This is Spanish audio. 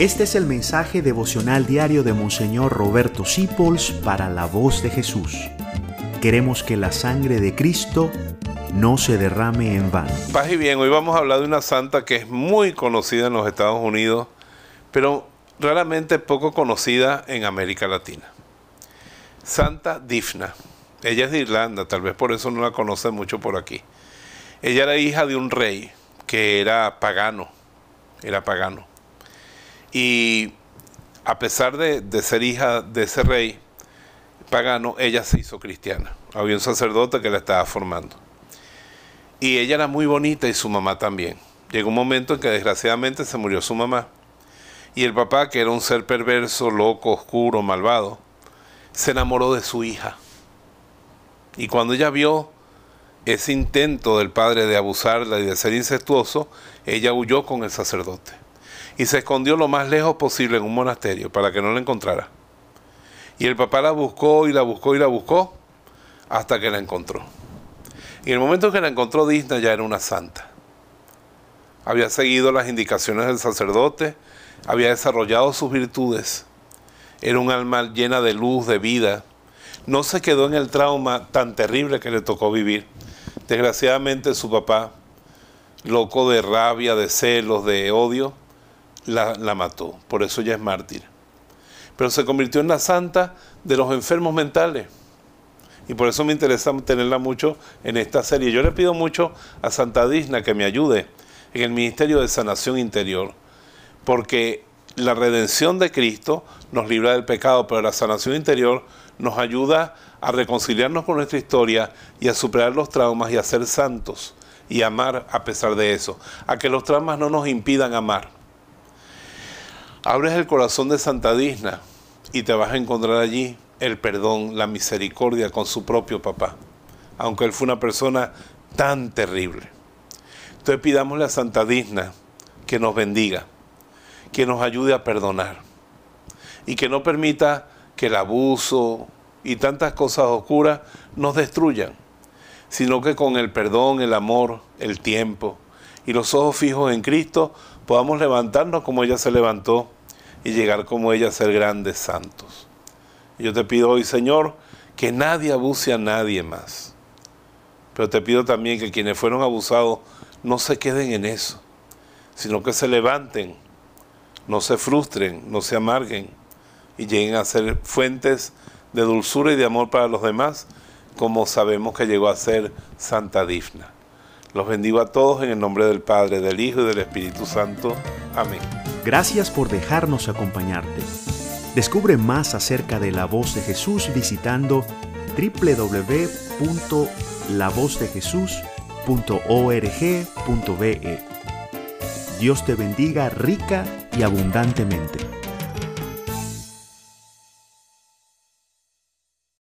Este es el mensaje devocional diario de Monseñor Roberto Sipols para la voz de Jesús. Queremos que la sangre de Cristo no se derrame en vano. Paz y bien, hoy vamos a hablar de una santa que es muy conocida en los Estados Unidos, pero raramente poco conocida en América Latina. Santa Difna. Ella es de Irlanda, tal vez por eso no la conocen mucho por aquí. Ella era hija de un rey que era pagano, era pagano. Y a pesar de, ser hija de ese rey pagano, ella se hizo cristiana. Había un sacerdote que la estaba formando. Y ella era muy bonita y su mamá también. Llegó un momento en que desgraciadamente se murió su mamá. Y el papá, que era un ser perverso, loco, oscuro, malvado, se enamoró de su hija. Y cuando ella vio ese intento del padre de abusarla y de ser incestuoso, ella huyó con el sacerdote y se escondió lo más lejos posible en un monasterio para que no la encontrara. Y el papá la buscó y la buscó y la buscó hasta que la encontró. Y en el momento que la encontró, Disney ya era una santa. Había seguido las indicaciones del sacerdote, había desarrollado sus virtudes. Era un alma llena de luz, de vida. No se quedó en el trauma tan terrible que le tocó vivir. Desgraciadamente su papá, loco de rabia, de celos, de odio, la, mató, por eso ella es mártir. Pero se convirtió en la santa de los enfermos mentales. Y por eso me interesa tenerla mucho en esta serie. Yo le pido mucho a Santa Disna que me ayude en el ministerio de sanación interior, porque la redención de Cristo nos libra del pecado, pero la sanación interior nos ayuda a reconciliarnos con nuestra historia y a superar los traumas y a ser santos y amar a pesar de eso, a que los traumas no nos impidan amar abres el corazón de Santa Disna y te vas a encontrar allí el perdón, la misericordia con su propio papá, aunque él fue una persona tan terrible. Entonces pidámosle a Santa Disna que nos bendiga, que nos ayude a perdonar y que no permita que el abuso y tantas cosas oscuras nos destruyan, sino que con el perdón, el amor, el tiempo y los ojos fijos en Cristo podamos levantarnos como ella se levantó y llegar como ella a ser grandes santos. yo te pido hoy, Señor, que nadie abuse a nadie más. Pero te pido también que quienes fueron abusados no se queden en eso, sino que se levanten, no se frustren, no se amarguen y lleguen a ser fuentes de dulzura y de amor para los demás, como sabemos que llegó a ser Santa Difna. Los bendigo a todos en el nombre del Padre, del Hijo y del Espíritu Santo. Amén. Gracias por dejarnos acompañarte. Descubre más acerca de la voz de Jesús visitando www.lavozdejesús.org.be. Dios te bendiga rica y abundantemente.